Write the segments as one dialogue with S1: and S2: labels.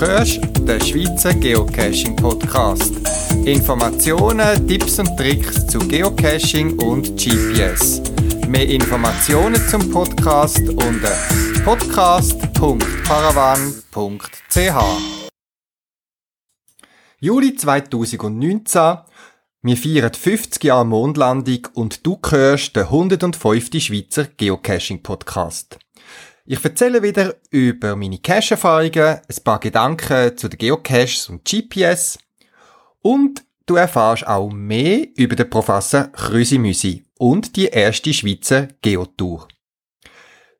S1: hörst den Schweizer Geocaching Podcast. Informationen, Tipps und Tricks zu Geocaching und GPS. Mehr Informationen zum Podcast unter podcast.paravan.ch. Juli 2019. Wir feiern 50 Jahre Mondlandung und du hörst den 105. Schweizer Geocaching Podcast. Ich erzähle wieder über meine Cache-Erfahrungen, ein paar Gedanken zu den Geocaches und GPS und du erfährst auch mehr über den Professor Krüsimüsi und die erste Schweizer Geotour.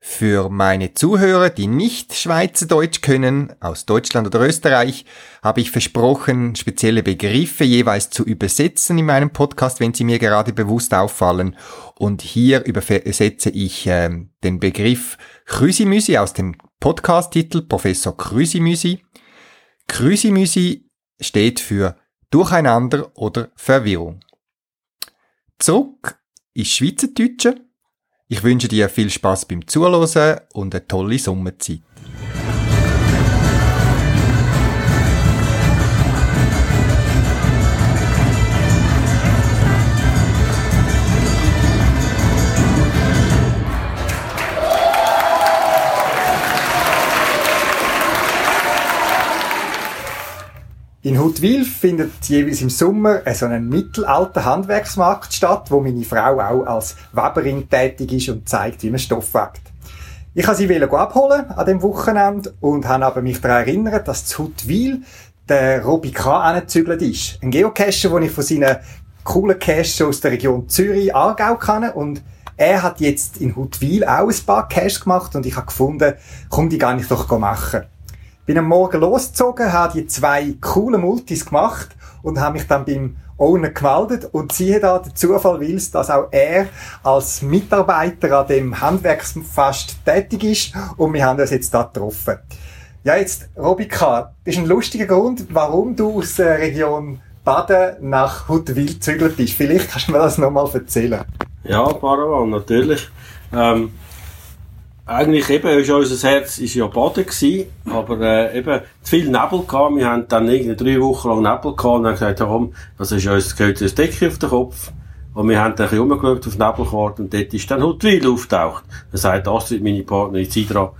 S1: Für meine Zuhörer, die nicht Schweizerdeutsch können, aus Deutschland oder Österreich, habe ich versprochen, spezielle Begriffe jeweils zu übersetzen in meinem Podcast, wenn sie mir gerade bewusst auffallen. Und hier übersetze ich äh, den Begriff Krüsimüsi aus dem Podcast-Titel Professor Krüsimüsi. Krüsimüsi steht für Durcheinander oder Verwirrung. Zurück ins Schweizerdeutsche. Ich wünsche dir viel Spaß beim Zuhören und eine tolle Sommerzeit. Huttwil findet jeweils im Sommer so ein mittelalter Handwerksmarkt statt, wo meine Frau auch als Weberin tätig ist und zeigt, wie man Stoff webt. Ich habe sie abholen an dem Wochenende und habe aber mich daran erinnert, dass zu Huttwil der Robi K. angezügelt ist. Ein Geocacher, den ich von seinen coolen Caches aus der Region Zürich, Aargau kenne und er hat jetzt in Huttwil auch ein paar Caches gemacht und ich habe gefunden, komm, die gar nicht doch machen. Bin am Morgen losgezogen, habe die zwei coolen Multis gemacht und habe mich dann beim Owner gemeldet und siehe da, der Zufall will es, dass auch er als Mitarbeiter an dem Handwerksfest tätig ist und wir haben uns jetzt da getroffen. Ja, jetzt, Robika, das ist ein lustiger Grund, warum du aus der Region Baden nach Huttwil gezügelt bist. Vielleicht kannst du mir das nochmal erzählen.
S2: Ja, Paravan, natürlich. Ähm, eigentlich eben, ist unser Herz ist ja Baden gewesen, aber äh, eben zu viel Nebel gehabt. Wir haben dann irgendwie drei Wochen lang Nebel gehabt und haben gesagt, komm, das ist uns, gehört uns Decke auf den Kopf. Und wir haben dann ein bisschen auf Nebelkarte und dort ist dann Huttwil auftaucht. Dann sagt Astrid, meine Partnerin Sidra,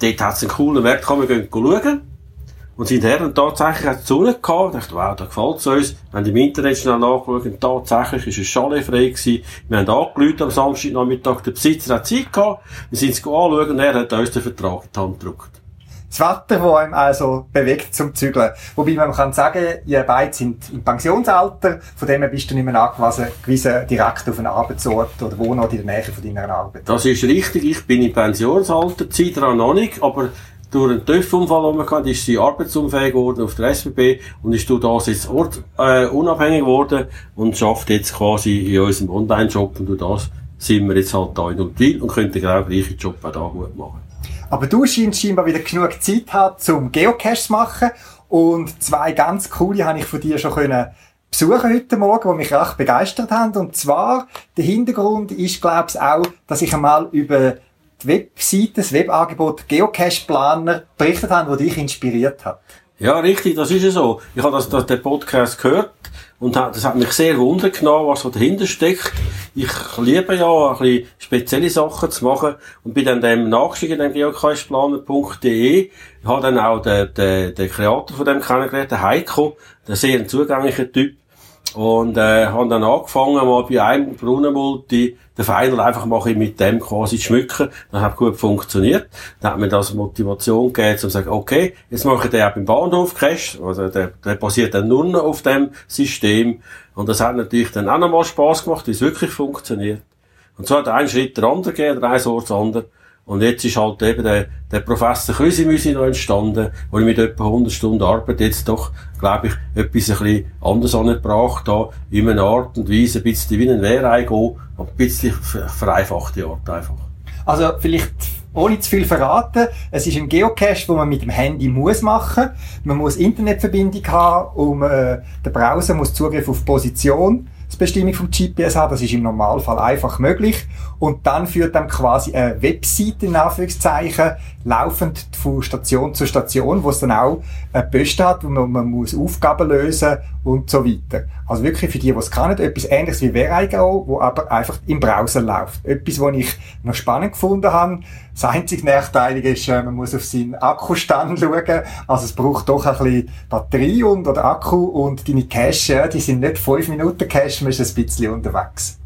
S2: dort hat es einen coolen Markt, kann wir gehen schauen. Und sind und tatsächlich hat es Sonne gehabt. Ich dachte, wow, da gefällt es uns. Wir haben im Internet schnell nachgeschaut tatsächlich ist es Chalet frei gewesen. Wir haben angerufen am Samstagnachmittag. Der Besitzer hat Zeit gehabt. Wir sind es anschauen und er hat uns den Vertrag in die Hand gedruckt.
S1: Das Wetter, das einem also bewegt zum Zügeln. Wobei man kann sagen, ihr beide sind im Pensionsalter, von dem her bist du nicht mehr angewiesen, direkt auf einen Arbeitsort oder Wohnort in der Nähe von deiner Arbeit.
S2: Das ist richtig, ich bin im Pensionsalter, Zeit noch nicht, aber durch einen TÜV-Unfall, den ist sie arbeitsunfähig geworden auf der SBB und ist durch das jetzt Ort, äh, unabhängig geworden und schafft jetzt quasi in unserem Online-Job und durch das sind wir jetzt halt da in Utwil und können den genau gleichen Job auch da gut machen.
S1: Aber du scheinst scheinbar wieder genug Zeit haben, zum Geocache zu machen und zwei ganz coole habe ich von dir schon können besuchen heute Morgen, die mich recht begeistert haben. Und zwar, der Hintergrund ist, glaube ich, auch, dass ich einmal über Webseite, das Webangebot Geocache Planer berichtet haben, das dich inspiriert hat.
S2: Ja, richtig, das ist ja so. Ich habe das, das, den Podcast gehört und das hat mich sehr wundern genommen, was so dahinter steckt. Ich liebe ja, ein bisschen spezielle Sachen zu machen und bin dann dem nachgestiegen, dem geocacheplaner.de. Ich habe dann auch den, den, den Kreator von dem kennengelernt, den Heiko, der sehr zugänglicher Typ. Und äh, haben dann angefangen, mal bei einem Brunnenmulti den Pfeiler einfach mal mit dem quasi zu schmücken. Das hat gut funktioniert. Dann hat mir das Motivation gegeben, zu sagen, okay, jetzt mache ich den auch beim Bahnhof Cash. Also der, der basiert dann nur noch auf dem System. Und das hat natürlich dann auch nochmal Spass gemacht, wie es wirklich funktioniert. Und so hat ein Schritt der andere gegeben, der ein Ort andere. Und jetzt ist halt eben der, der Professor Krüsimüsi noch entstanden, wo ich mit etwa 100 Stunden Arbeit jetzt doch, glaube ich, etwas ein bisschen anders angebracht habe, in einer Art und Weise, ein bisschen wie ein Wehrei ein bisschen vereinfachte Art einfach.
S1: Also vielleicht ohne zu viel verraten, es ist ein Geocache, wo man mit dem Handy muss machen. Man muss Internetverbindung haben, um äh, der Browser muss Zugriff auf Position die Bestimmung vom GPS haben. Das ist im Normalfall einfach möglich. Und dann führt dann quasi eine Webseite in Anführungszeichen laufend von Station zu Station, wo es dann auch eine Post hat, wo man, man muss Aufgaben lösen und so weiter. Also wirklich für die, die es kennen, etwas ähnliches wie Verigo, wo aber einfach im Browser läuft. Etwas, was ich noch spannend gefunden habe. Das einzige Nachteilige ist, äh, man muss auf seinen Akkustand schauen. Also es braucht doch ein bisschen Batterie und oder Akku und deine Cache, die sind nicht fünf Minuten Cache, man ist ein bisschen unterwegs.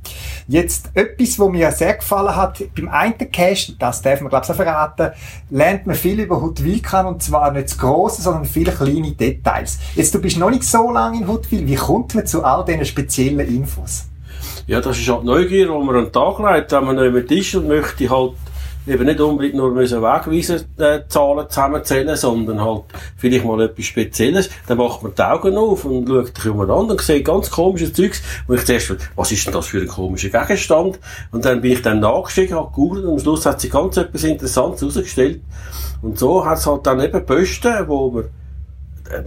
S1: Jetzt etwas, was mir sehr gefallen hat, beim einen Cache, das darf man glaube ich auch verraten, lernt man viel über Huttwil kennen und zwar nicht das Grosse, sondern viele kleine Details. Jetzt, du bist noch nicht so lange in Huttwil, wie kommt man zu all diesen speziellen Infos?
S2: Ja, das ist halt Neugier, wo man an den Tag legt, wenn man neben dem Tisch und möchte halt eben nicht unbedingt nur müssen Wegweisen äh, Zahlen zusammenzählen, sondern halt vielleicht mal etwas Spezielles. Dann macht man die Augen auf und schaut sich umeinander und sieht ganz komisches Zeugs. Und ich zuerst, was ist denn das für ein komischer Gegenstand? Und dann bin ich dann nachgestiegen, habe gegoogelt und am Schluss hat sich ganz etwas Interessantes herausgestellt. Und so hat es halt dann eben Posten, wo man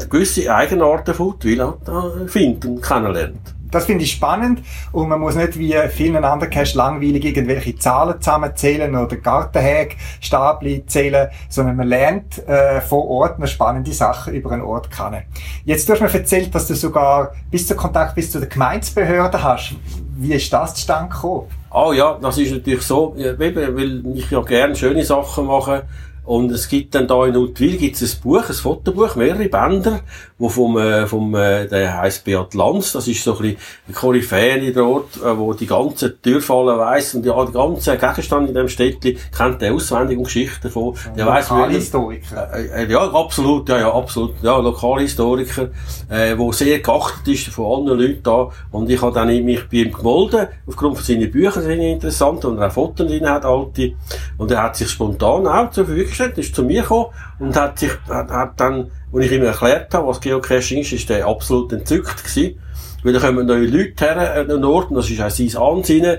S2: gewisse Eigenarten von halt äh, findet und kennenlernt.
S1: Das finde ich spannend und man muss nicht wie vielen anderen Cash langweilig irgendwelche Zahlen zusammenzählen oder Gartenhäge, Stabli zählen, sondern man lernt äh, vor Ort eine spannende Sachen über einen Ort kennen. Jetzt du hast mir erzählt, dass du sogar bis zu Kontakt bis zu der Gemeindebehörde hast. Wie ist das zustande gekommen?
S2: Ah ja, das ist natürlich so, weil ich ja gerne schöne Sachen mache und es gibt dann da in Utwil gibt's ein Buch, ein Fotobuch, mehrere Bänder, wo vom, äh, vom, äh, der heisst Beat Lanz, das ist so ein bisschen eine Koryphäe dort, äh, wo die ganzen Türfallen weiss und ja, die ganzen Gegenstände in dem Städtli kennt der auswendig und Geschichten davon.
S1: Der weiss Lokalhistoriker.
S2: Äh, äh, ja, absolut, ja, ja, absolut, ja, Lokalhistoriker, äh, wo sehr geachtet ist von allen Leuten da und ich habe dann mich bei ihm gemolden, aufgrund von seinen Büchern sind interessant und er auch Fotos drin hat, alte, und er hat sich spontan auch zur Verfügung ist zu mir gekommen und hat sich, hat, hat dann, als ich ihm erklärt habe, was Geocaching ist, ist er absolut entzückt gewesen. Weil da kommen neue Leute her an den Ort, und das ist auch sein Ansinnen.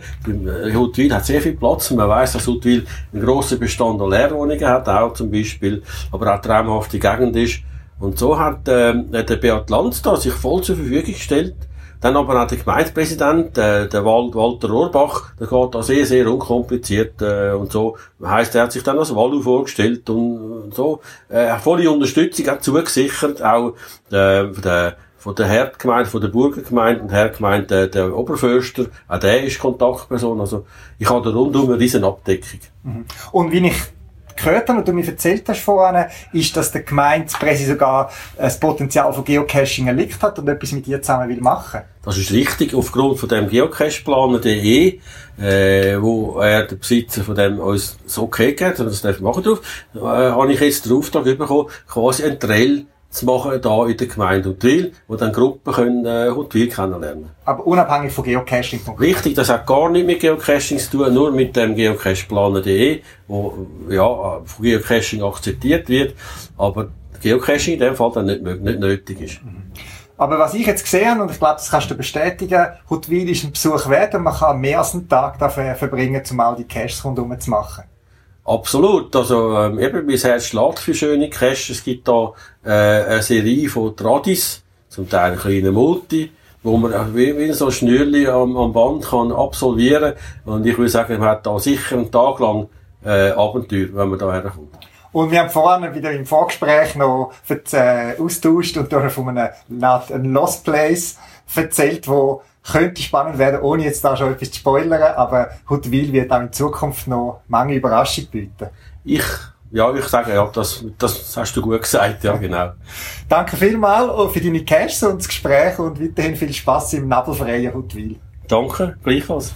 S2: Huttwil hat sehr viel Platz, man weiss, dass Huttwil einen grossen Bestand an Lehrwohnungen hat, auch zum Beispiel, aber auch traumhafte Gegend ist. Und so hat, äh, der Beat Lanz da sich voll zur Verfügung gestellt, dann aber auch der Gemeindepräsident, äh, der Walter Rohrbach, der geht da sehr, sehr unkompliziert äh, und so. Heißt, er hat sich dann als Walu vorgestellt und, und so. Äh, volle Unterstützung hat zugesichert, auch äh, der von der Herdgemeinde, von der Burgergemeinde und Herdgemeinde der, der Oberförster, auch der ist Kontaktperson. Also ich habe da rundum eine riesen Abdeckung.
S1: Mhm. Und wie ich gehört habe und du mir erzählt hast vorhin, ist, dass der Gemeindepräsident sogar das Potenzial von Geocaching erlickt hat und etwas mit dir zusammen will machen.
S2: Das ist richtig, aufgrund von dem Geocache-Planer.de, äh, wo er, der Besitzer von dem, uns so okay gegeben und das darf machen drauf, äh, habe ich jetzt den Auftrag bekommen, quasi ein Trail zu machen da in der Gemeinde Huttwil, wo dann Gruppen können äh, Huttwil kennenlernen.
S1: Aber unabhängig von Geocaching.
S2: Richtig, das hat gar nicht mit Geocaching zu tun, nur mit dem Geocacheplaner.de, wo ja von Geocaching akzeptiert wird, aber Geocaching in dem Fall dann nicht, nicht nötig ist. Mhm.
S1: Aber was ich jetzt gesehen habe, und ich glaube, das kannst du bestätigen, Huttwil ist ein Besuch wert und man kann mehr als einen Tag dafür verbringen, um all die Caches rundherum zu machen.
S2: Absolut. Also, ähm, eben, mein Herz schlägt für schöne Caches. Es gibt da, äh, eine Serie von Tradis, zum Teil ein kleiner Multi, wo man wie, wie so Schnürli am, am Band kann absolvieren. Und ich würde sagen, man hat da sicher einen Tag lang, äh, Abenteuer, wenn man da herkommt.
S1: Und wir haben vorhin wieder im Vorgespräch noch äh, austauscht und da von einem, einem Lost Place erzählt, wo könnte spannend werden, ohne jetzt da schon etwas zu spoilern, aber Huttwil wird auch in Zukunft noch mange Überraschungen bieten.
S2: Ich, ja, ich sage, ja, das, das hast du gut gesagt, ja, genau.
S1: Danke vielmals für deine Cash und das Gespräch und weiterhin viel Spaß im nabelfreien Huttwil.
S2: Danke, gleichfalls.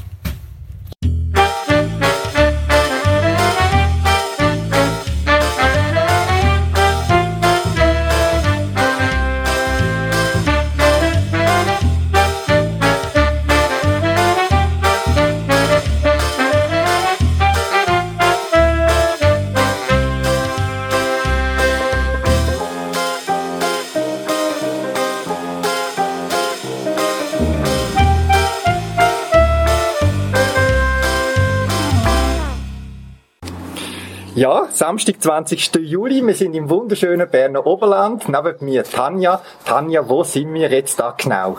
S1: Samstag, 20. Juli. Wir sind im wunderschönen Berner Oberland. Neben mir Tanja. Tanja, wo sind wir jetzt da genau?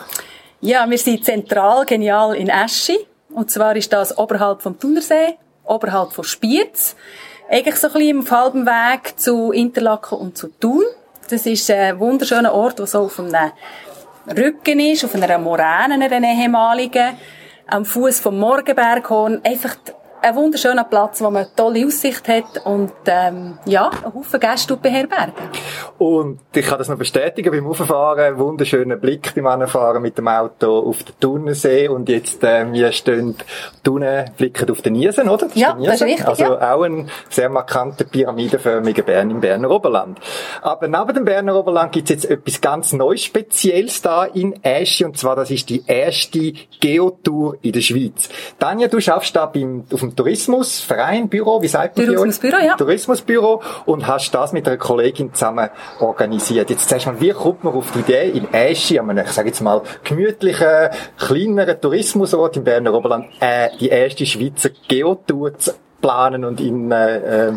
S3: Ja, wir sind zentral genial in Eschi. Und zwar ist das oberhalb vom Thunersee, oberhalb von Spiez. Eigentlich so ein bisschen auf halbem Weg zu Interlaken und zu Thun. Das ist ein wunderschöner Ort, der so auf einem Rücken ist, auf einer Moräne, einer ehemaligen, am Fuß vom Morgenberghorn. Einfach ein wunderschöner Platz, wo man eine tolle Aussicht hat und ähm, ja, einen Haufen Gäste beherbergen.
S1: Und ich kann das noch bestätigen, beim Auffahren, wunderschöner Blick beim Anfahren mit dem Auto auf den Thunersee und jetzt äh, wir stehen Thunen, blicken auf den Niesen, oder?
S3: Das ja, das ist richtig,
S1: Also
S3: ja.
S1: auch ein sehr markanter pyramidenförmiger Bern im Berner Oberland. Aber neben dem Berner Oberland gibt es jetzt etwas ganz Neues, Spezielles da in Äschi und zwar das ist die erste Geotour in der Schweiz. Tanja, du schaffst da beim, auf dem Tourismusverein, Büro, wie sagt man
S3: Tourismusbüro, ja.
S1: Tourismusbüro und hast das mit einer Kollegin zusammen organisiert. Jetzt sagst du mal, wie kommt man auf die Idee, in Eschi, an einem, ich sage jetzt mal, gemütlichen, kleineren Tourismusort im Berner Oberland, äh, die erste Schweizer Geotour zu planen und in, äh, äh,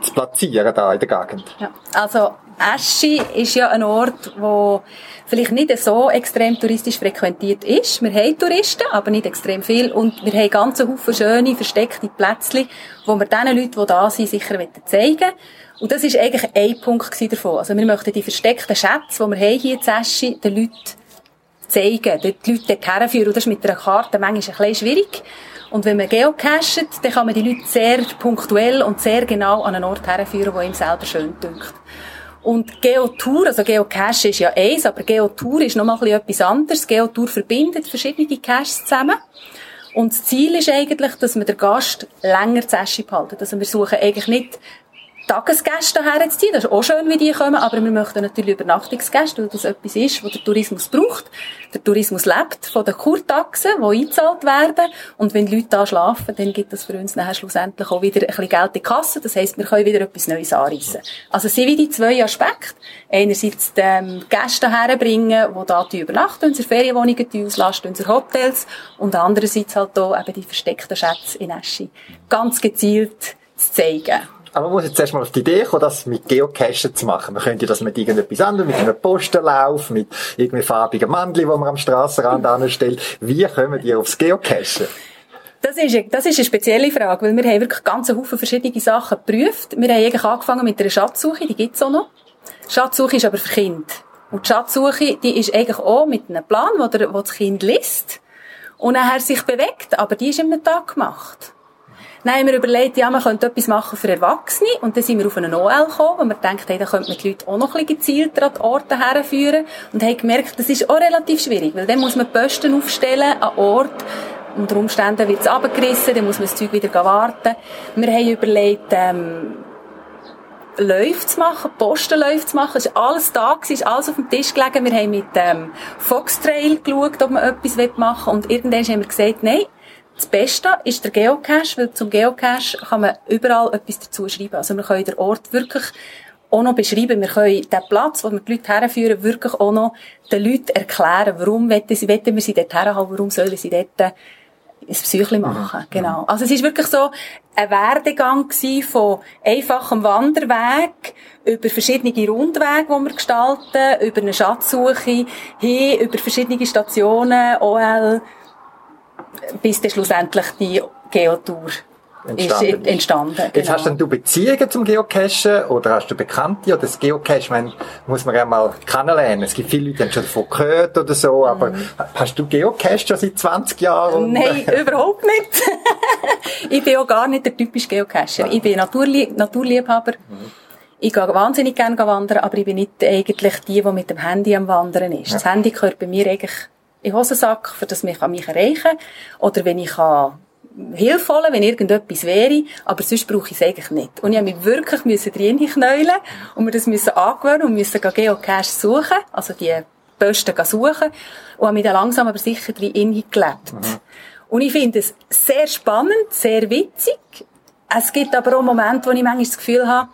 S1: zu platzieren da in der Gegend?
S3: Ja, also Eschi ist ja ein Ort, wo vielleicht nicht so extrem touristisch frequentiert ist. Wir haben Touristen, aber nicht extrem viel. Und wir haben ganz Haufen schöne, versteckte Plätzchen, wo wir den Leuten, die da sind, sicher zeigen wollen. Und das ist eigentlich ein Punkt davon. Also wir möchten die versteckten Schätze, die wir haben hier in Eschi, den Leuten zeigen, die Leute herführen. Und das ist mit einer Karte manchmal ein bisschen schwierig. Und wenn man geocachet, dann kann man die Leute sehr punktuell und sehr genau an einen Ort herführen, der ihm selber schön dünkt. Und Geotour, also Geocache ist ja eins, aber Geotour ist noch mal etwas anderes. Geotour verbindet verschiedene Caches zusammen. Und das Ziel ist eigentlich, dass wir den Gast länger zu Esche behalten. Also wir suchen eigentlich nicht Tagesgäste herzuziehen. Das ist auch schön, wie die kommen, aber wir möchten natürlich Übernachtungsgäste, weil das etwas ist, was der Tourismus braucht. Der Tourismus lebt von den Kurtaxen, die eingezahlt werden. Und wenn die Leute da schlafen, dann gibt das für uns nachher schlussendlich auch wieder ein bisschen Geld in die Kasse. Das heisst, wir können wieder etwas Neues anreissen. Also sind wie die zwei Aspekte. Einerseits die ähm, Gäste herbringen, die da übernachten, unsere Ferienwohnungen auslasten, unsere Hotels. Und andererseits halt auch eben die versteckten Schätze in Eschi. Ganz gezielt zu zeigen.
S1: Aber man muss jetzt erstmal auf die Idee kommen, das mit Geocachen zu machen. Man könnte das mit irgendetwas anderem, mit einem Postenlauf, mit irgendwie farbigen Mandeln, die man am Strassenrand anstellt. Wie kommen die aufs Geocachen?
S3: Das ist, das ist eine spezielle Frage, weil wir haben wirklich ganz Haufen verschiedene Sachen geprüft. Wir haben eigentlich angefangen mit einer Schatzsuche, die gibt's auch noch. Schatzsuche ist aber für Kinder. Und die Schatzsuche, die ist eigentlich auch mit einem Plan, wo, der, wo das Kind liest und nachher sich bewegt, aber die ist einem Tag gemacht. Haben wir überlegt, ja, man könnte etwas machen für Erwachsene. Und dann sind wir auf einen OL gekommen, wo wir gedacht haben, da könnte man die Leute auch noch ein bisschen gezielter an die Orte herführen. Und haben gemerkt, das ist auch relativ schwierig, weil dann muss man Posten aufstellen an Ort, unter Umständen wird es abgerissen, dann muss man das Zeug wieder warten. Wir haben überlegt, ähm, Läufe zu machen, Postenläufe zu machen. Es war alles da, es ist alles auf dem Tisch gelegen. Wir haben mit ähm, Foxtrail geschaut, ob man etwas machen will. Und irgendwann haben wir gesagt, nein, das Beste ist der Geocache, weil zum Geocache kann man überall etwas dazu schreiben. Also wir können den Ort wirklich auch noch beschreiben. Wir können den Platz, wo wir die Leute herführen, wirklich auch noch den Leuten erklären, warum wollen, sie, wollen wir sie dort herhaben, warum sollen sie dort ein Psyche machen. Mhm. Genau. Also es ist wirklich so ein Werdegang von einfachem Wanderweg über verschiedene Rundwege, die wir gestalten, über eine Schatzsuche hin, über verschiedene Stationen, OL, bis dann schlussendlich die Geotour entstanden. Ist entstanden
S1: genau. Jetzt hast du Beziehungen zum Geocachen oder hast du Bekannte oder das Geocache, muss man ja mal kennenlernen. Es gibt viele Leute, die haben schon davon gehört oder so, aber mm. hast du Geocache schon seit 20 Jahren?
S3: Nein, überhaupt nicht. ich bin auch gar nicht der typische Geocacher. Ich bin Naturlie Naturliebhaber. Mm. Ich gehe wahnsinnig gerne wandern, aber ich bin nicht eigentlich die, die mit dem Handy am Wandern ist. Ja. Das Handy gehört bei mir eigentlich in Hosensack, für das mich an mich erreichen kann. Oder wenn ich kann Hilfe holen, wenn irgendetwas wäre, aber sonst brauche ich es eigentlich nicht. Und ich habe mich wirklich müssen drin knäulen und mir das müssen angewöhnen und müssen Geocache suchen, also die Posten suchen und habe mich dann langsam aber sicher drin gelebt. Mhm. Und ich finde es sehr spannend, sehr witzig. Es gibt aber auch Momente, wo ich manchmal das Gefühl habe,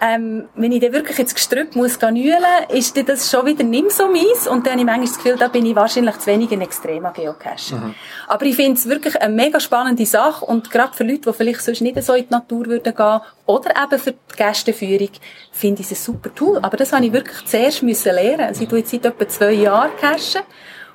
S3: ähm, wenn ich dann wirklich ins Gestrüpp muss nühlen, ist dann das schon wieder nicht mehr so meins. Und dann habe ich manchmal das Gefühl, da bin ich wahrscheinlich zu wenig ein extremer Geocacher. Mhm. Aber ich finde es wirklich eine mega spannende Sache. Und gerade für Leute, die vielleicht sonst nicht so in die Natur würden gehen, oder eben für die Gästeführung, finde ich es ein super Tool. Aber das habe ich wirklich zuerst müssen lernen. Also ich tue jetzt seit etwa zwei Jahren cachen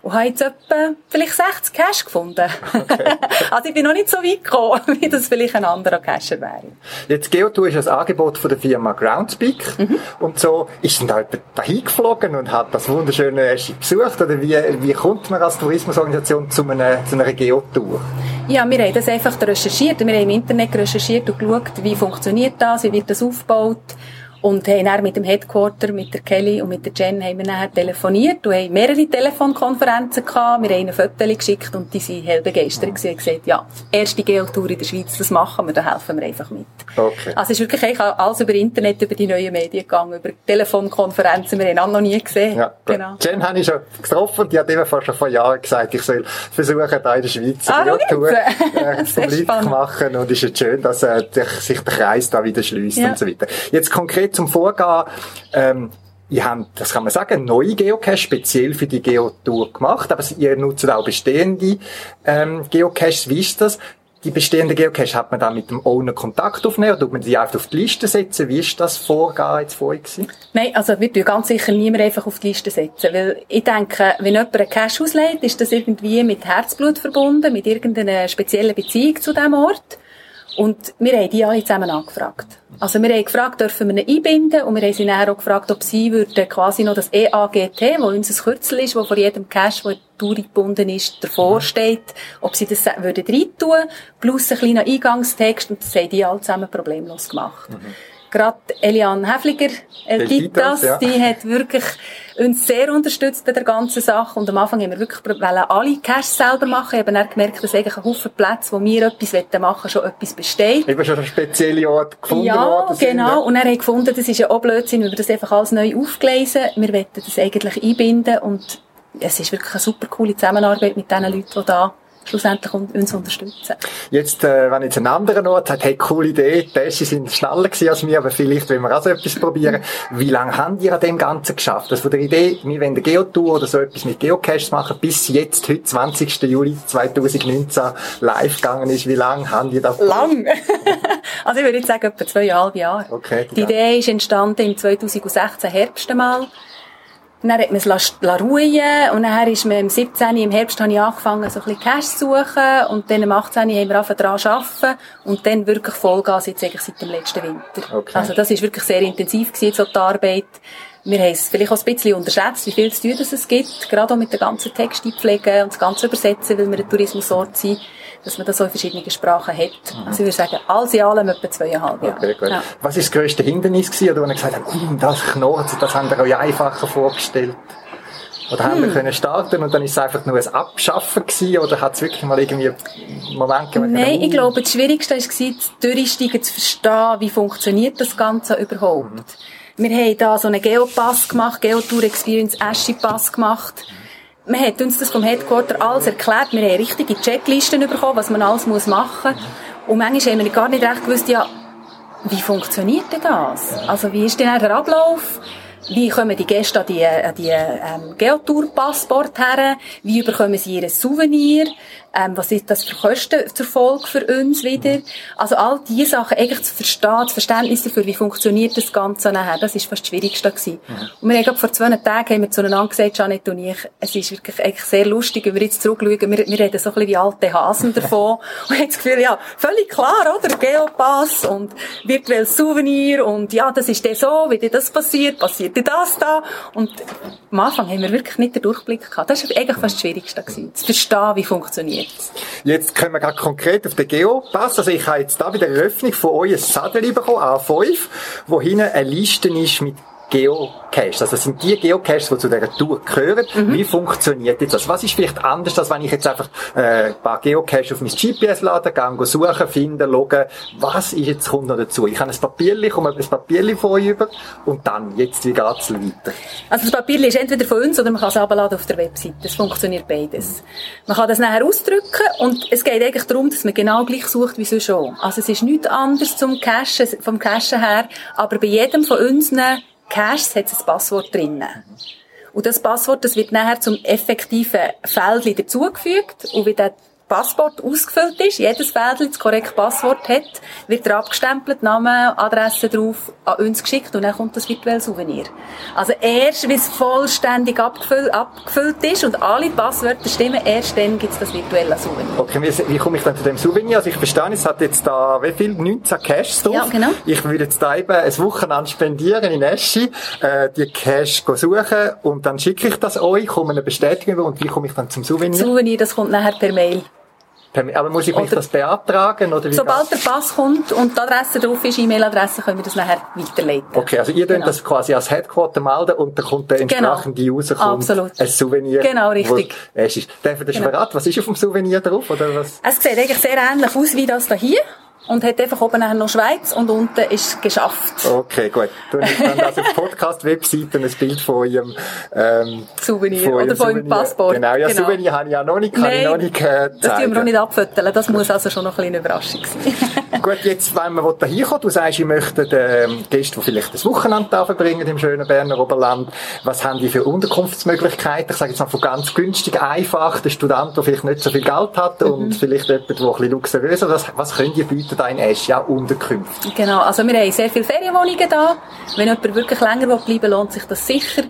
S3: und habe jetzt etwa vielleicht 60 Cash gefunden. Okay. also ich bin noch nicht so weit gekommen, wie das vielleicht ein anderer Cacher wäre.
S1: Jetzt GeoTour ist ein Angebot von der Firma Groundspeak mhm. und so ist dann da jemand dahin geflogen und hat das wunderschöne Eschi besucht oder wie, wie kommt man als Tourismusorganisation zu einer, zu einer Geotour?
S3: Ja, wir haben das einfach recherchiert. Wir haben im Internet recherchiert und geschaut, wie funktioniert das, wie wird das aufgebaut und haben dann mit dem Headquarter, mit der Kelly und mit der Jen haben wir nachher telefoniert und haben mehrere Telefonkonferenzen gehabt. Wir haben ihnen Fotos geschickt und die sind hell begeistert mhm. und gesagt, ja, erste Geotour in der Schweiz, das machen wir, da helfen wir einfach mit. Okay. Also es ist wirklich alles über Internet, über die neuen Medien gegangen, über Telefonkonferenzen, wir haben auch noch nie gesehen. Ja,
S1: genau. Jen habe ich schon getroffen die hat eben schon vor Jahren gesagt, ich soll versuchen, da in der Schweiz eine ah, Geotour äh, publik machen und es ist schön, dass äh, sich der Kreis da wieder schließt ja. und so weiter. Jetzt konkret zum Vorgehen, ähm, ihr habt, das kann man sagen, neue Geocache speziell für die Geotour gemacht, aber ihr nutzt auch bestehende ähm, Geocaches. Wie ist das? Die bestehenden Geocache hat man dann mit dem Owner Kontakt aufnehmen oder man die einfach auf die Liste setzen? Wie ist das Vorgehen jetzt vorher gewesen?
S3: Nein, also wir tun ganz sicher niemand einfach auf die Liste setzen, weil ich denke, wenn jemand einen Cache ausleiht, ist das irgendwie mit Herzblut verbunden, mit irgendeiner speziellen Beziehung zu diesem Ort. Und wir haben die alle zusammen angefragt. Also wir haben gefragt, dürfen wir ihn einbinden und wir haben sie dann auch gefragt, ob sie würden quasi noch das EAGT, wo unser Kürzel ist, wo vor jedem Cash, der gebunden ist, davor mhm. steht, ob sie das würden reintun, plus ein kleiner Eingangstext und das haben die alle zusammen problemlos gemacht. Mhm gerade Eliane Häfliger, Eltitas, ja. die hat wirklich uns sehr unterstützt bei der ganzen Sache. Und am Anfang haben wir wirklich alle Cash selber machen. Ich habe dann gemerkt, dass eigentlich ein Haufen Plätze, wo wir etwas machen wollen, schon etwas besteht.
S1: Ich habe schon einen speziellen Ort gefunden
S3: Ja, genau. Und er hat gefunden, das ist ja auch Blödsinn, wenn wir das einfach alles neu aufgelesen. Wir wollen das eigentlich einbinden und es ist wirklich eine super coole Zusammenarbeit mit den Leuten, die da schlussendlich uns unterstützen.
S1: Jetzt, äh, wenn jetzt ein anderer Ort sagt, hey, coole Idee, die Tessi sind schneller gewesen als mir, aber vielleicht wollen wir auch so etwas probieren. Wie lange haben ihr an dem Ganzen geschafft? Also von der Idee, wir wollen eine Geotour oder so etwas mit Geocaches machen, bis jetzt, heute, 20. Juli 2019, live gegangen ist. Wie lange haben ihr das?
S3: Lang! also ich würde jetzt sagen, etwa zweieinhalb Jahre. Okay. Die Idee ist entstanden im 2016 Herbst einmal. Und dann hat man es ruhen und dann ist man im 17. im Herbst habe ich angefangen, so ein bisschen Cash zu suchen und dann im 18. haben wir angefangen daran zu arbeiten und dann wirklich Vollgas jetzt eigentlich seit dem letzten Winter. Okay. Also das ist wirklich sehr intensiv gewesen, so die Arbeit. Wir haben es vielleicht auch ein bisschen unterschätzt, wie viel zu tun es gibt, gerade auch mit der ganzen Texteinpflege und das ganze Übersetzen, weil wir ein Tourismusort sind dass man das so in verschiedenen Sprachen hat. Mhm. Also ich würde sagen, alles in allem etwa zweieinhalb Jahre. Okay, gut.
S1: Ja. Was war das grösste Hindernis gewesen, oder wo ihr gesagt habt, das knurrt, das haben wir euch einfacher vorgestellt? Oder haben hm. wir können starten und dann ist es einfach nur ein Abschaffen gewesen, oder hat es wirklich mal irgendwie einen Moment
S3: gegeben? Nein, ich glaube, das Schwierigste war, durchsteigen zu verstehen, wie funktioniert das Ganze überhaupt. Mhm. Wir haben da so einen Geopass gemacht, Geotour Experience Aschi Pass gemacht. Man hat uns das vom Headquarter alles erklärt. Wir haben richtige Checklisten bekommen, was man alles machen muss. Und manchmal haben wir gar nicht recht gewusst, ja, wie funktioniert denn das? Also wie ist denn der Ablauf? Wie kommen die Gäste an die, an die ähm, Geotour-Passport her? Wie bekommen sie ihr Souvenir? Ähm, was ist das für Kosten zur Folge für uns wieder? Also all diese Sachen eigentlich zu verstehen, das Verständnis dafür, wie funktioniert das Ganze nachher, das ist fast das Schwierigste gewesen. Mhm. Und wir haben vor zwei Tagen haben wir zueinander gesagt, Janet und ich, es ist wirklich eigentlich sehr lustig, wenn wir jetzt zurückschauen, wir, wir reden so ein bisschen wie alte Hasen davon und haben das Gefühl, ja, völlig klar, oder? Geopass und virtuelles Souvenir und ja, das ist dann so, wie das passiert, passiert das da und am Anfang haben wir wirklich nicht den Durchblick gehabt. Das war eigentlich fast das Schwierigste gewesen, zu verstehen, wie funktioniert jetzt.
S1: Kommen wir gerade konkret auf den Geopass. Also ich habe jetzt da wieder eine Öffnung von euch ein bekommen, A5, wo hinten eine Liste ist mit Geocaches. Also das sind die Geocaches, die zu dieser Tour gehören.
S3: Mhm.
S1: Wie funktioniert jetzt das? Was ist vielleicht anders, als wenn ich jetzt einfach äh, ein paar Geocaches auf mein GPS lade, gehe suchen, finden, loggen. Was ist jetzt kommt noch dazu? Ich habe ein Papierchen, komme ein Papierchen von euch über und dann, jetzt, wie geht's weiter?
S3: Also das Papier ist entweder von uns oder man kann es abladen auf der Webseite. Es funktioniert beides. Man kann das nachher ausdrücken und es geht eigentlich darum, dass man genau gleich sucht wie sonst schon. Also es ist nichts anderes zum Cachen, vom Cachen her, aber bei jedem von unseren Caches hat ein Passwort drinnen. Und das Passwort, das wird nachher zum effektiven Feld dazugefügt und wie der Passport ausgefüllt ist, jedes Feld das korrekte Passwort hat, wird er abgestempelt, Name, Adresse drauf, an uns geschickt und dann kommt das virtuelle Souvenir. Also erst, wie es vollständig abgefüllt, abgefüllt ist und alle Passwörter stimmen, erst dann gibt es das virtuelle Souvenir.
S1: Okay, wie, wie komme ich dann zu dem Souvenir? Also ich verstehe, es hat jetzt da, wie viel? 19 Caches drauf.
S3: Ja, genau.
S1: Ich würde jetzt da eben ein Wochenende spendieren in Eschi, äh, die Caches suchen und dann schicke ich das euch, komme eine Bestätigung und wie komme ich dann zum Souvenir?
S3: Souvenir, das kommt nachher per Mail.
S1: Aber muss ich mich
S3: Oder-
S1: das beantragen? Oder wie
S3: Sobald
S1: geht's?
S3: der Pass kommt und die Adresse drauf ist, E-Mail-Adresse, können wir das nachher weiterleiten.
S1: Okay, also ihr könnt
S3: Genau.
S1: das quasi als Headquarter melden und dann kommt der entsprechende User kommt
S3: Absolut.
S1: ein Souvenir.
S3: Genau, richtig.
S1: es ist. Darf ich das
S3: Genau.
S1: verraten? Was ist auf dem Souvenir drauf? Oder was?
S3: Es sieht eigentlich sehr ähnlich aus wie das da hier und hat einfach oben nachher noch Schweiz und unten ist geschafft.
S1: Okay, gut. Dann ist dann das auf Podcast-Webseite ein Bild von eurem, ähm,
S3: Souvenir
S1: eurem
S3: oder von eurem. Passport.
S1: Genau, ja,
S3: Genau.
S1: Souvenir habe ich ja noch nicht, kann ich noch nicht äh,
S3: das tun wir auch nicht abfütteln. Das muss also schon noch ein bisschen eine Überraschung sein.
S1: Gut, jetzt, wenn man da hinkommt, du sagst, ich möchte ähm, Gäste, die vielleicht das Wochenende da verbringen im schönen Berner Oberland, was haben die für Unterkunftsmöglichkeiten? Ich sage jetzt mal von ganz günstig, einfach, der Student, der vielleicht nicht so viel Geld hat
S3: Mhm.
S1: und vielleicht jemand, der ein bisschen luxuriöser was, was könnt ihr bieten da in Esch? Ja, Unterkünfte.
S3: Genau, also wir haben sehr viele Ferienwohnungen da. Wenn jemand wirklich länger will bleiben will, lohnt sich das sicher.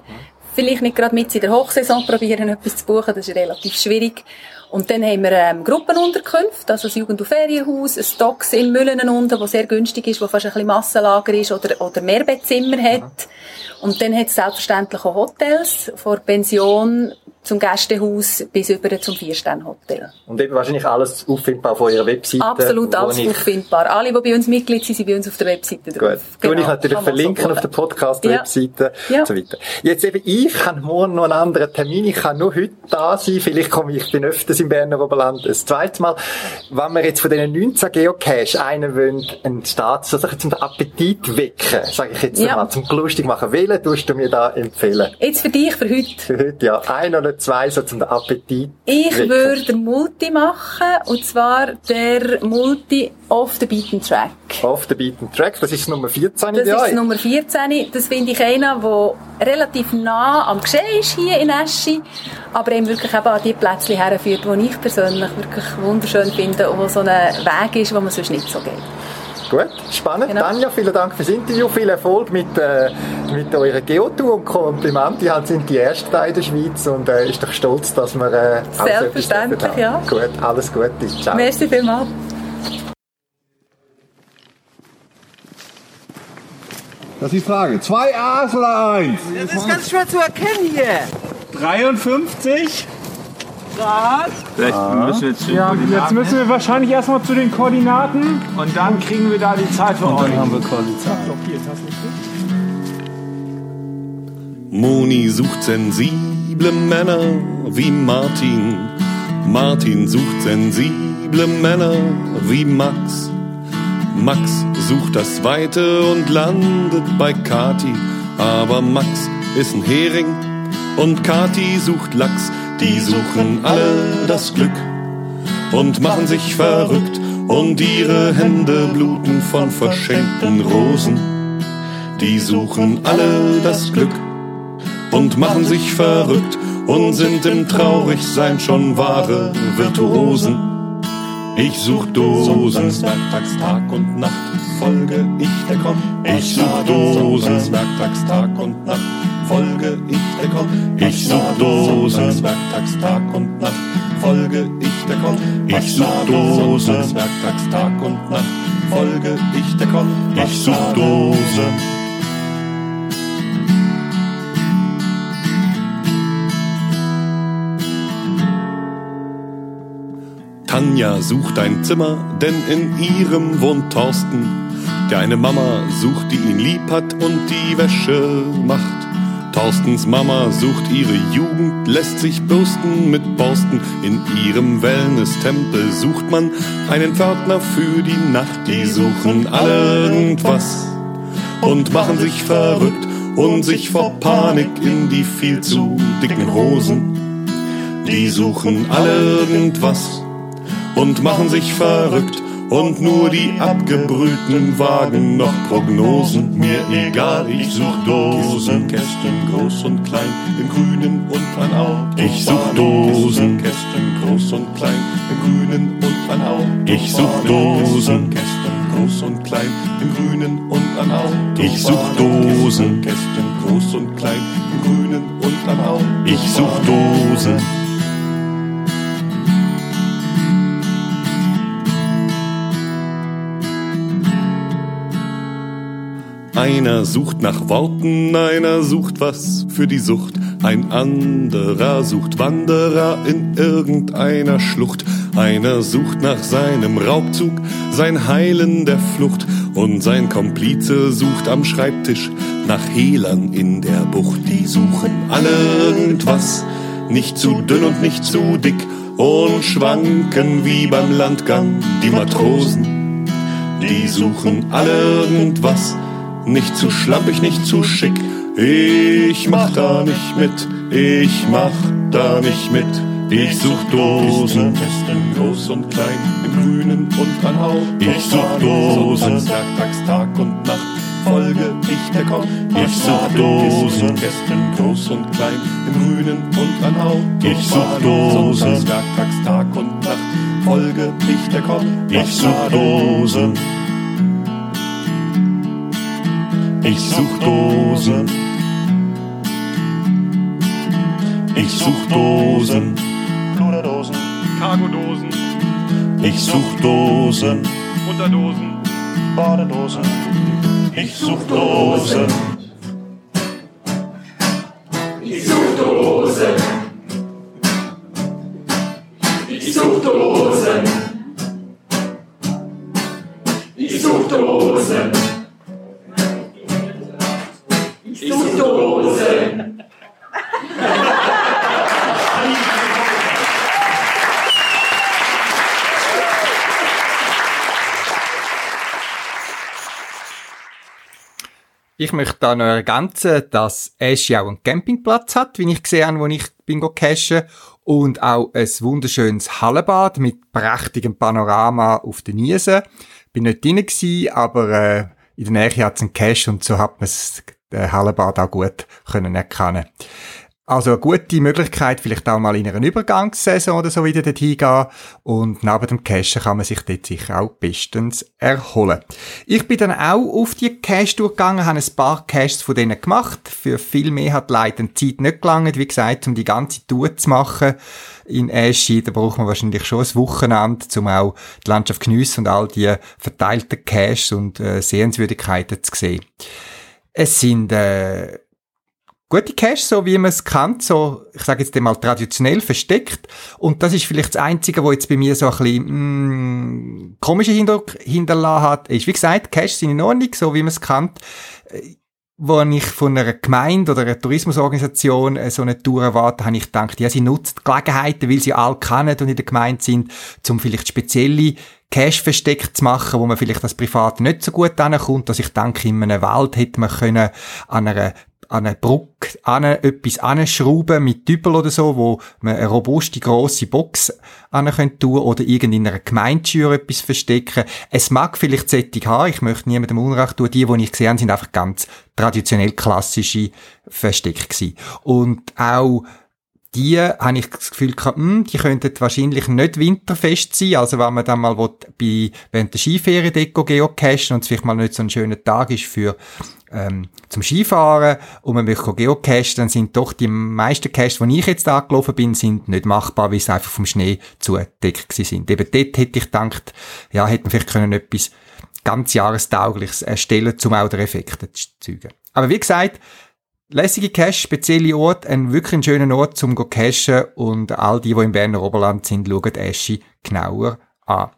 S3: Vielleicht nicht gerade mit in der Hochsaison probieren, etwas zu buchen, das ist relativ schwierig. Und dann haben wir ähm, Gruppenunterkünfte, also das Jugend- und Ferienhaus, ein Stocks in Müllenen unten, wo sehr günstig ist, wo fast ein bisschen Massenlager ist oder, oder Mehrbettzimmer hat. Und dann hat es selbstverständlich auch Hotels, von der Pension zum Gästehaus bis über zum Vier-Sterne-Hotel.
S1: Und eben wahrscheinlich alles auffindbar auf eurer Webseite.
S3: Absolut alles auffindbar. Alle, die bei uns Mitglied sind, sind bei uns auf der Webseite drauf.
S1: Gut. Genau. ich natürlich
S3: Kann man so
S1: verlinken auf der Podcast-Webseite
S3: Ja.
S1: und so weiter. Jetzt eben, ich habe morgen noch einen anderen Termin. Ich kann nur heute da sein. Vielleicht komme ich, ich bin öfters im Berner Oberland ein zweites Mal. Wenn wir jetzt von diesen 19 Geocache einen wollen, einen Start, so zum Appetit wecken, sage ich jetzt
S3: Ja.
S1: mal, zum lustig machen. Wählen tust du mir da empfehlen?
S3: Jetzt für dich, für heute.
S1: Für heute, ja. Ein oder zwei, so zum Appetit
S3: Ich
S1: wecken.
S3: würde Multi machen, und zwar der Multi off the beaten track.
S1: Auf der Beaten Track, das ist Nummer 14
S3: Das ist
S1: der
S3: Nummer 14. Das finde ich einer, der relativ nah am Geschehen ist hier in Eschi, aber eben wirklich eben an die Plätzchen herführt, die ich persönlich wirklich wunderschön finde und wo so ein Weg ist, wo man sonst nicht so geht.
S1: Gut, spannend.
S3: Genau.
S1: Tanja, vielen Dank fürs Interview. Viel Erfolg mit, äh, mit eurer Geotour und Komplimente. Ihr sind die Erste da in der Schweiz und äh, ist doch stolz, dass wir äh, alles
S3: Selbstverständlich,
S1: dürfen
S3: ja.
S1: haben. Gut, alles Gute. Ciao.
S3: Merci vielmals.
S4: Das ist die Frage. Zwei A's oder eins?
S5: Das ist ganz schwer zu erkennen hier.
S6: 53.
S5: Grad.
S6: Vielleicht müssen wir zu den
S7: Ja, jetzt
S6: Koordinaten
S7: müssen wir wahrscheinlich erstmal zu den Koordinaten.
S6: und dann kriegen wir da die Zeit für euch.
S4: haben wir quasi Zeit.
S8: Moni sucht sensible Männer wie Martin. Martin sucht sensible Männer wie Max. Max sucht das Weite und landet bei Kati. Aber Max ist ein Hering und Kati sucht Lachs. Die suchen alle das Glück und machen sich verrückt und ihre Hände bluten von verschenkten Rosen. Die suchen alle das Glück und machen sich verrückt und sind im Traurigsein schon wahre Virtuosen. Ich such Dosen, werktags Tag und Nacht, folge ich der Komm. Ich such Dosen, werktags Tag und Nacht, folge ich der Komm. Ich such Dosen, werktags Tag und Nacht, folge ich der Komm. Ich such Dosen, werktags Tag und Nacht, folge ich der Komm. Ich such Dosen. Tanja sucht ein Zimmer, denn in ihrem wohnt Thorsten. der eine Mama sucht, die ihn lieb hat und die Wäsche macht. Thorstens Mama sucht ihre Jugend, lässt sich bürsten mit Borsten. In ihrem Wellness-Tempel sucht man einen Pförtner für die Nacht. Die suchen alle irgendwas und machen sich verrückt und sich vor Panik in die viel zu dicken Hosen. Die suchen alle irgendwas und machen sich verrückt und nur die abgebrühten wagen noch Prognosen. Mir egal, ich such Dosen, Kästen groß und klein, im Grünen und an Autobahn. Ich such Dosen, Kästen groß und klein, im Grünen und an Autobahn. Ich such Dosen, Kästen groß und klein, im Grünen und an Autobahn. Ich such Dosen, Kästen groß und klein, im Grünen und an Autobahn. Ich such Dosen. Einer sucht nach Worten, einer sucht was für die Sucht, ein anderer sucht Wanderer in irgendeiner Schlucht, einer sucht nach seinem Raubzug, sein Heilen der Flucht, und sein Komplize sucht am Schreibtisch nach Hehlern in der Bucht. Die suchen alle irgendwas, nicht zu dünn und nicht zu dick, und schwanken wie beim Landgang die Matrosen. Die suchen alle irgendwas, nicht zu schlampig, nicht zu schick. Ich mach da nicht mit, ich mach da nicht mit. Ich such Dosen, Kästen groß und klein, im Grünen und an Hau. Ich such Dosen, Werktags, Tag und Nacht, folge ich der Komm. Ich such Dosen, Kästen groß und klein, im Grünen und an Hau. Ich such Dosen, Werktags, Tag und Nacht, folge ich der Komm. Ich such Dosen. Ich such Dosen. Ich such Dosen.
S7: Pluderdosen, Cargodosen,
S8: Ich such Dosen.
S7: Unterdosen,
S8: Badedosen. Ich such Dosen.
S1: Ich möchte da noch ergänzen, dass Eschi auch einen Campingplatz hat, wie ich gesehen habe, wo ich bin cashen. Und auch ein wunderschönes Hallenbad mit prächtigem Panorama auf den Niesen. Bin nicht drin gewesen, aber äh, in der Nähe hat es einen Cache und so hat man das Hallenbad auch gut können erkennen. Also eine gute Möglichkeit, vielleicht auch mal in einer Übergangssaison oder so wieder dorthin gehen. Und neben dem Cashen kann man sich dort sicher auch bestens erholen. Ich bin dann auch auf die Cache durchgegangen, habe ein paar Caches von denen gemacht. Für viel mehr hat leider die Zeit nicht gelangt, wie gesagt, um die ganze Tour zu machen. In Eschi, da braucht man wahrscheinlich schon ein Wochenende, um auch die Landschaft geniessen und all die verteilten Caches und äh, Sehenswürdigkeiten zu sehen. Es sind äh, gute Cache, so wie man es kennt, so, ich sage jetzt mal traditionell versteckt. Und das ist vielleicht das Einzige, wo jetzt bei mir so ein bisschen, mm, komischen Eindruck hinterlassen hat. Ist, wie gesagt, Caches sind in Ordnung, so wie man es kennt. Äh, Wo ich von einer Gemeinde oder einer Tourismusorganisation äh, so eine Tour erwarte, habe ich gedacht, ja, sie nutzt die Gelegenheiten, weil sie alle kennen und in der Gemeinde sind, um vielleicht spezielle Cash versteckt zu machen, wo man vielleicht als Privat nicht so gut ankommt. Also ich denke, in einem Wald hätte man können an einer an eine Brücke an etwas anschrauben mit Dübel oder so, wo man eine robuste, grosse Box an tun könnte oder irgend in einer Gemeindschür etwas verstecken. Es mag vielleicht Sättig haben, ich möchte niemandem Unrecht tun. Die, die ich gesehen habe, sind einfach ganz traditionell klassische Verstecke gewesen. Und auch die habe ich das Gefühl gehabt, hm, die könnten wahrscheinlich nicht winterfest sein. Also wenn man dann mal will, bei, während der Skiferien dort geocachen und es vielleicht mal nicht so ein schöner Tag ist für ähm, zum Skifahren und man möchte geocachen, dann sind doch die meisten Caches, die ich jetzt angelaufen bin, sind nicht machbar, weil sie einfach vom Schnee zugedeckt sind. Eben dort hätte ich gedacht, ja, hätten wir vielleicht können etwas ganz Jahrestaugliches erstellen, um auch den Effekte zu zeugen. Aber wie gesagt, lässige Cache, spezielle Ort, ein wirklich ein schöner Ort zum go cachen und all die, die im Berner Oberland sind, schauen Eschi genauer an.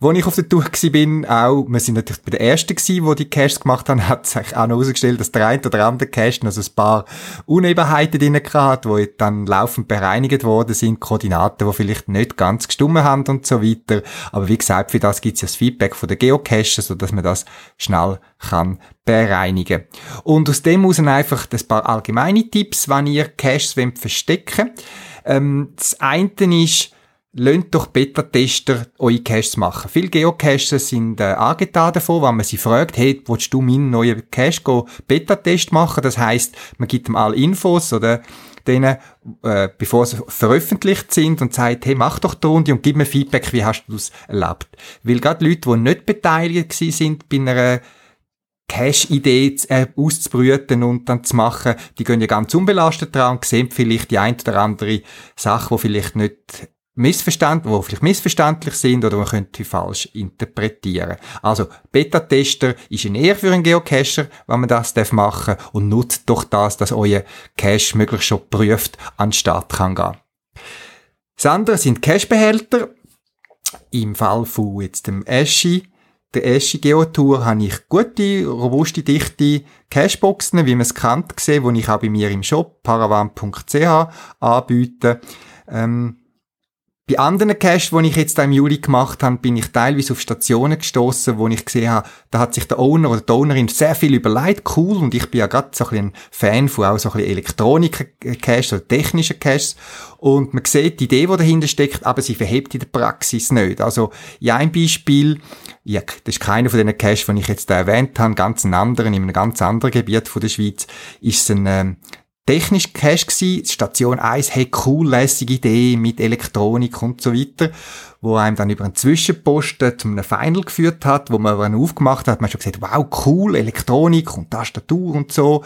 S1: Wo ich auf der Tour bin, auch, wir sind natürlich bei den Ersten gsi, die die Caches gemacht haben, hat sich auch noch herausgestellt, dass der eine oder andere Cache noch so ein paar Unebenheiten drin hat, die dann laufend bereinigt worden sind, Koordinaten, die vielleicht nicht ganz gestummen haben und so weiter. Aber wie gesagt, für das gibt es ja das Feedback von der Geocacher, sodass man das schnell kann bereinigen. Und aus dem heraus einfach ein paar allgemeine Tipps, wenn ihr Caches verstecken wollt. Ähm, das eine ist, Lasst doch Beta-Tester eure Caches machen. Viele Geocacher sind äh, angetan davon, wenn man sie fragt, hey, willst du meinen neuen Cache Beta-Test machen? Das heißt, man gibt ihm alle Infos oder denen, äh, bevor sie veröffentlicht sind und sagt, hey, mach doch die Runde und gib mir Feedback, wie hast du das erlebt? Weil gerade Leute, die nicht beteiligt sind bei einer Cache-Idee äh, auszubrüten und dann zu machen, die gehen ja ganz unbelastet dran und sehen vielleicht die ein oder andere Sache, die vielleicht nicht Missverstand, wo vielleicht missverständlich sind oder man könnte falsch interpretieren. Also Beta-Tester ist ein eher für einen Geocacher, wenn man das machen darf und nutzt doch das, dass euer Cache möglichst schon prüft an den Start kann gehen. Das andere sind Cache-Behälter. Im Fall von jetzt dem Eschi, der Eschi Geotour, habe ich gute, robuste, dichte Cashboxen, wie man es kennt, gesehen, die ich auch bei mir im Shop paravan.ch anbiete. Ähm, bei anderen Caches, die ich jetzt im Juli gemacht habe, bin ich teilweise auf Stationen gestoßen, wo ich gesehen habe, da hat sich der Owner oder die Ownerin sehr viel überlegt, cool, und ich bin ja gerade so ein, ein Fan von auch so ein Elektronik-Caches oder technischen Caches, und man sieht die Idee, die dahinter steckt, aber sie verhebt in der Praxis nicht. Also, in einem Beispiel, ja, das ist keiner von diesen Caches, die ich jetzt erwähnt habe, ganz einen anderen, in einem ganz anderen Gebiet von der Schweiz, ist ein, ähm, technisch Cache gsi. Station 1 hat cool lässige Idee mit Elektronik und so weiter, wo einem dann über einen Zwischenposten zu einem Final geführt hat, wo man dann aufgemacht hat, man schon gesagt, wow, cool, Elektronik und Tastatur und so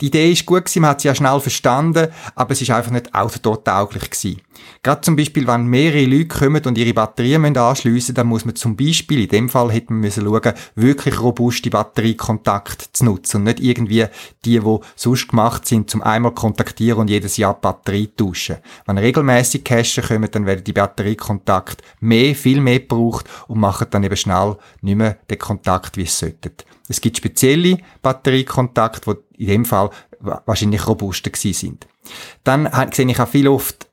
S1: die Idee ist gut gewesen, man hat sie ja schnell verstanden, aber es ist einfach nicht autotauglich gewesen. Gerade zum Beispiel, wenn mehrere Leute kommen und ihre Batterien anschliessen dann muss man zum Beispiel, in dem Fall hätte man müssen schauen, wirklich robuste Batteriekontakte zu nutzen und nicht irgendwie die, die sonst gemacht sind, zum einmal kontaktieren und jedes Jahr die Batterie tauschen. Wenn regelmäßig Cache kommen, dann werden die Batteriekontakte mehr, viel mehr gebraucht und machen dann eben schnell nicht mehr den Kontakt, wie es sollte. Es gibt spezielle Batteriekontakte, die in dem Fall wahrscheinlich robuster gewesen sind. Dann sehe ich auch viel oft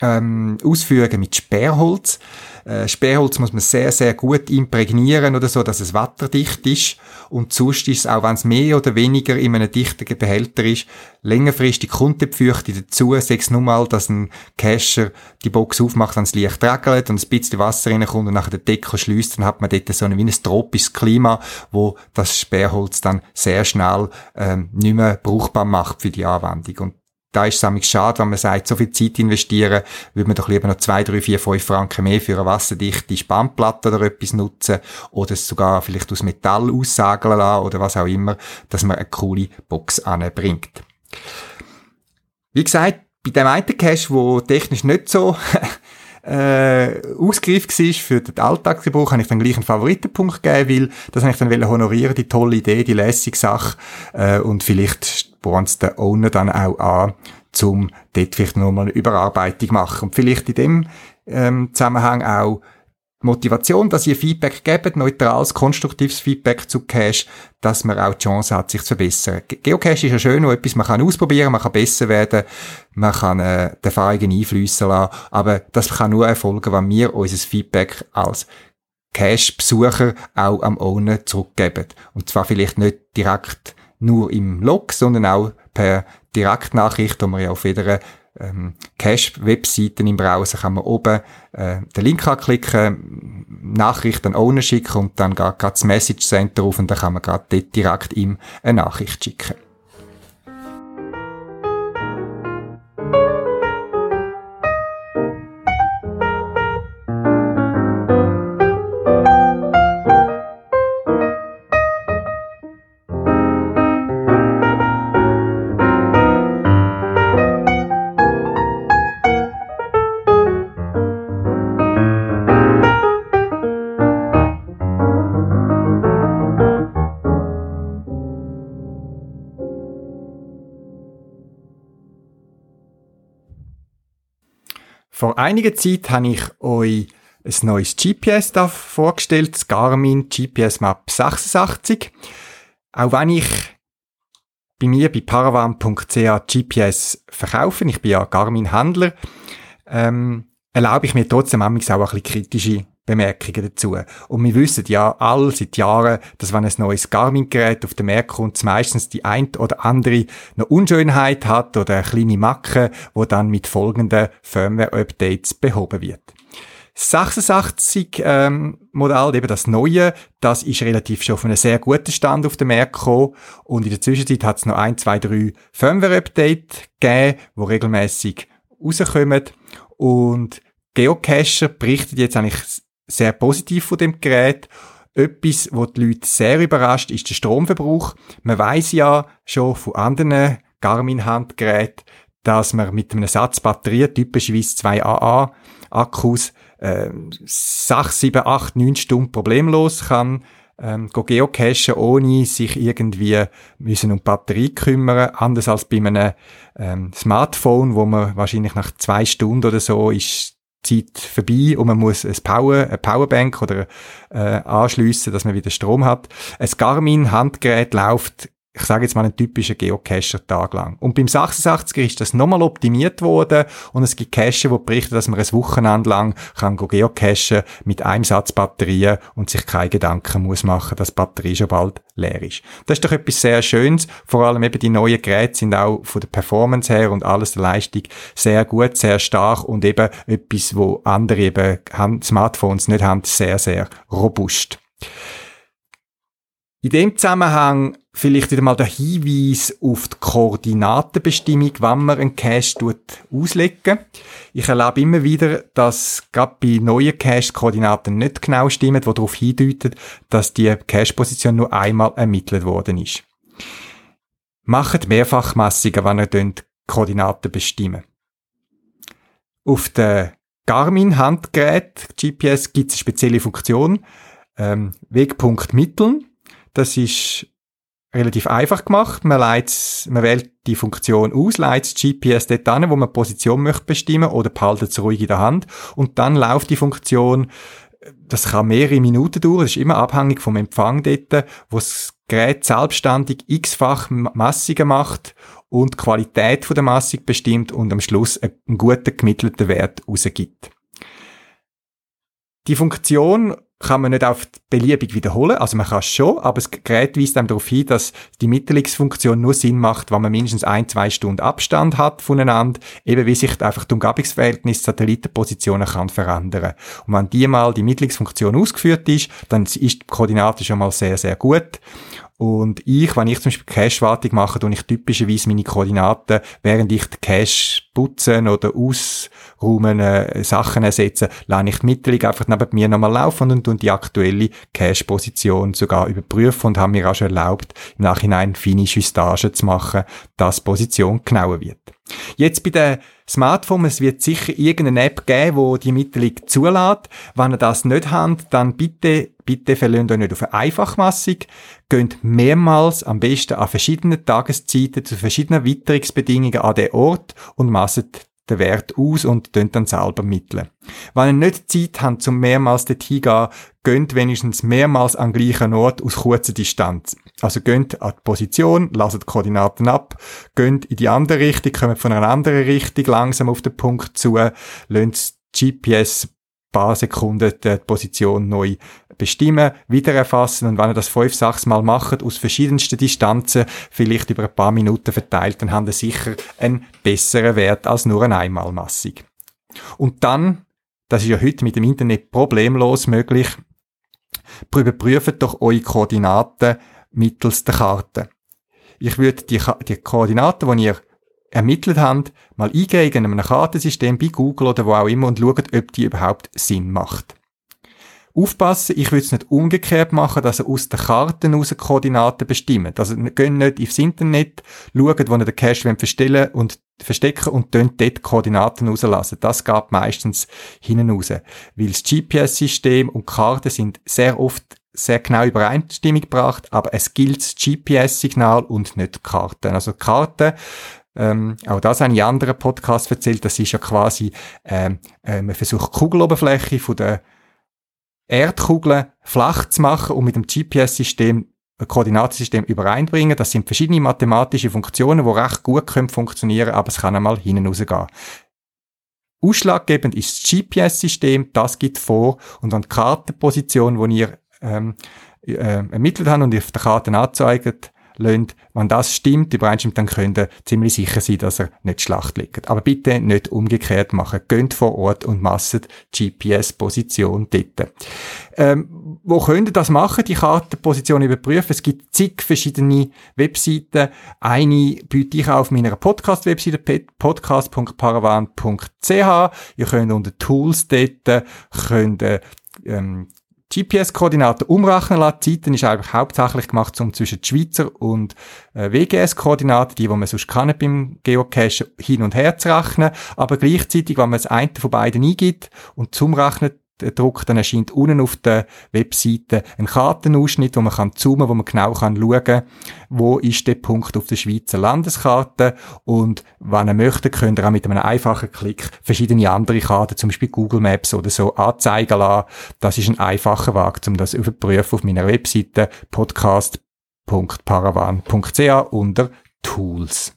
S1: ähm, Ausführungen mit Sperrholz. Äh, Sperrholz muss man sehr, sehr gut imprägnieren oder so, dass es wasserdicht ist. Und sonst ist es, auch wenn es mehr oder weniger in einem dichten Behälter ist, längerfristig kommt dazu. Sechs nur mal, dass ein Cacher die Box aufmacht, wenn es leicht regelt und ein bisschen Wasser reinkommt und nachher den Deckel schließt, dann hat man dort so ein, wie ein tropisches Klima, wo das Sperrholz dann sehr schnell ähm, nicht mehr brauchbar macht für die Anwendung. Und da ist es nämlich schade, wenn man sagt, so viel Zeit investieren, würde man doch lieber noch zwei, drei, vier, fünf Franken mehr für eine wasserdichte Spannplatte oder etwas nutzen oder es sogar vielleicht aus Metall aussageln lassen oder was auch immer, dass man eine coole Box anbringt. Wie gesagt, bei dem einen Cache, wo technisch nicht so äh, ausgereift war für den Alltagsgebrauch, habe ich dann gleich einen Favoritenpunkt gegeben, weil das habe ich dann honorieren, die tolle Idee, die lässige Sache äh, und vielleicht spornt es den Owner dann auch an, um dort vielleicht nochmal eine Überarbeitung machen. Und vielleicht in dem ähm, Zusammenhang auch Motivation, dass ihr Feedback gebt, neutrales, konstruktives Feedback zu Cache, dass man auch die Chance hat, sich zu verbessern. Geocache ist ja schön, noch etwas, man kann ausprobieren, man kann besser werden, man kann äh, die Erfahrungen einfließen lassen, aber das kann nur erfolgen, wenn wir unser Feedback als Cache-Besucher auch am Owner zurückgeben. Und zwar vielleicht nicht direkt nur im Log, sondern auch per Direktnachricht, wo man ja auf jeder ähm, Cache-Webseite im Browser kann man oben äh, den Link anklicken, Nachricht an Owner schicken und dann geht das Message Center auf und dann kann man gerade dort direkt ihm eine Nachricht schicken. Vor einiger Zeit habe ich euch ein neues GPS da vorgestellt, das Garmin GPS Map 86. Auch wenn ich bei mir bei paravan.ch GPS verkaufe, ich bin ja Garmin-Händler, ähm, erlaube ich mir trotzdem auch ein bisschen kritische Bemerkungen dazu. Und wir wissen ja all seit Jahren, dass wenn ein neues Garmin-Gerät auf den Markt kommt, meistens die ein oder andere eine Unschönheit hat oder eine kleine Macke, wo dann mit folgenden Firmware-Updates behoben wird. 86 ähm, Modell, eben das neue, das ist relativ schon auf einem sehr guten Stand auf den Markt gekommen und in der Zwischenzeit hat es noch ein, zwei, drei Firmware-Update gegeben, wo regelmäßig rauskommen und Geocacher berichtet jetzt eigentlich sehr positiv von dem Gerät. Etwas, was die Leute sehr überrascht, ist der Stromverbrauch. Man weiß ja schon von anderen Garmin-Handgeräten, dass man mit einem Satz Batterien, typischerweise 2 AA Akkus, äh, 6, 7, 8, 9 Stunden problemlos kann ähm, geocachen, ohne sich irgendwie müssen um die Batterie kümmern. Anders als bei einem ähm, Smartphone, wo man wahrscheinlich nach zwei Stunden oder so ist Zeit vorbei und man muss ein Power, eine Powerbank oder äh, anschliessen, dass man wieder Strom hat. Ein Garmin-Handgerät läuft ich sage jetzt mal einen typischen Geocacher-Tag lang. Und beim 86er ist das nochmal optimiert worden und es gibt Cacher, die berichten, dass man ein Wochenende lang kann geocachen mit einem Satz Batterien und sich keine Gedanken muss machen, dass die Batterie schon bald leer ist. Das ist doch etwas sehr Schönes. Vor allem eben die neuen Geräte sind auch von der Performance her und alles der Leistung sehr gut, sehr stark und eben etwas, wo andere eben Smartphones nicht haben, sehr, sehr robust. In dem Zusammenhang vielleicht wieder mal der Hinweis auf die Koordinatenbestimmung, wann man einen Cache auslegen. Ich erlebe immer wieder, dass gerade bei neuen Cache Koordinaten nicht genau stimmen, die darauf hindeuten, dass die Cache-Position nur einmal ermittelt worden ist. Macht Mehrfachmessungen, wenn ihr Koordinaten bestimmen. Auf der Garmin-Handgerät GPS gibt es eine spezielle Funktion, ähm, Wegpunkt mitteln. Das ist relativ einfach gemacht. Man, leitet, man wählt die Funktion aus, leitet das GPS dort an, wo man die Position möchte bestimmen oder behaltet es ruhig in der Hand. Und dann läuft die Funktion, das kann mehrere Minuten dauern, das ist immer abhängig vom Empfang dort, wo das Gerät selbstständig x-fach Massungen macht und die Qualität der Massung bestimmt und am Schluss einen guten gemittelten Wert rausgibt. Die Funktion kann man nicht auf beliebig wiederholen, also man kann es schon, aber das Gerät weist einem darauf hin, dass die Mittelungsfunktion nur Sinn macht, wenn man mindestens ein, zwei Stunden Abstand hat voneinander, eben wie sich einfach die Umgebungsverhältnis Satellitenpositionen kann verändern. Und wenn die mal die Mittelungsfunktion ausgeführt ist, dann ist die Koordinate schon mal sehr, sehr gut. Und ich, wenn ich zum Beispiel Cache-Wartung mache, tue ich typischerweise meine Koordinaten, während ich den Cache putzen oder ausräumen, äh, Sachen ersetzen, lasse ich die Mitteilung einfach neben mir nochmal laufen und, und die aktuelle Cache-Position sogar überprüfen und habe mir auch schon erlaubt, im Nachhinein feine Justagen zu machen, dass die Position genauer wird. Jetzt bei den Smartphone, es wird sicher irgendeine App geben, wo die Mitteilung zulässt. Wenn ihr das nicht habt, dann bitte, bitte verlöhnt euch nicht auf eine Einfachmassung. Geht mehrmals, am besten an verschiedenen Tageszeiten, zu verschiedenen Witterungsbedingungen an den Ort und masset den Wert aus und dann selber mitteln. Wenn ihr nicht Zeit habt, zum mehrmals dorthin gehen, geht wenigstens mehrmals an gleichen Ort aus kurzer Distanz. Also geht an die Position, lasst die Koordinaten ab, geht in die andere Richtung, kommt von einer anderen Richtung langsam auf den Punkt zu, lasst GPS paar Sekunden die Position neu bestimmen, wieder erfassen und wenn ihr das fünf, sechs Mal macht, aus verschiedensten Distanzen, vielleicht über ein paar Minuten verteilt, dann habt ihr sicher einen besseren Wert als nur eine Einmalmassung. Und dann, das ist ja heute mit dem Internet problemlos möglich, überprüft doch eure Koordinaten mittels der Karte. Ich würde die, die Koordinaten, die ihr ermittelt habt, mal eingeben in einem Kartensystem bei Google oder wo auch immer und schaut, ob die überhaupt Sinn macht. Aufpassen, ich würde es nicht umgekehrt machen, dass ihr aus den Karten aus Koordinaten bestimmt. Also geht nicht aufs Internet, schaut, wo ihr den Cache verstellen und verstecken und dort dort Koordinaten rauslassen. Das geht meistens hinten raus. Weil das GPS-System und die Karten sind sehr oft sehr genau Übereinstimmung gebracht, aber es gilt das GPS-Signal und nicht die Karten. Also die Karten ähm, auch das habe ich in anderen Podcasts erzählt. Das ist ja quasi, ähm, äh, man versucht die Kugeloberfläche von der Erdkugeln flach zu machen und mit dem GPS-System Koordinatensystem übereinbringen. Das sind verschiedene mathematische Funktionen, die recht gut können funktionieren, aber es kann einmal hinten rausgehen. Ausschlaggebend ist das GPS-System, das gibt vor und an die Kartenposition, die ihr ähm, äh, ermittelt habt und auf der Karte anzeigt, lasst, wenn das stimmt, übereinstimmt, dann könnt ihr ziemlich sicher sein, dass er nicht Schlacht liegt. Aber bitte nicht umgekehrt machen. Geht vor Ort und masset GPS-Position dort. Ähm, wo könnt ihr das machen, die Kartenposition überprüfen? Es gibt zig verschiedene Webseiten. Eine biete ich auf meiner Podcast-Webseite podcast.paravan.ch. Ihr könnt unter Tools dort, könnt, ähm, GPS-Koordinaten umrechnen lassen. Die Zeiten ist eigentlich hauptsächlich gemacht, um zwischen die Schweizer und äh, WGS-Koordinaten, die, die man sonst kann beim Geocachen, hin und her zu rechnen. Aber gleichzeitig, wenn man das eine von beiden eingibt und zum Rechnen druckt, dann erscheint unten auf der Webseite ein Kartenausschnitt, wo man kann zoomen, wo man genau kann schauen, wo ist der Punkt auf der Schweizer Landeskarte und wenn ihr möchtet, könnt ihr auch mit einem einfachen Klick verschiedene andere Karten, zum Beispiel Google Maps oder so, anzeigen lassen. Das ist ein einfacher Weg, um das überprüfen auf meiner Webseite podcast.paravan.ch unter Tools.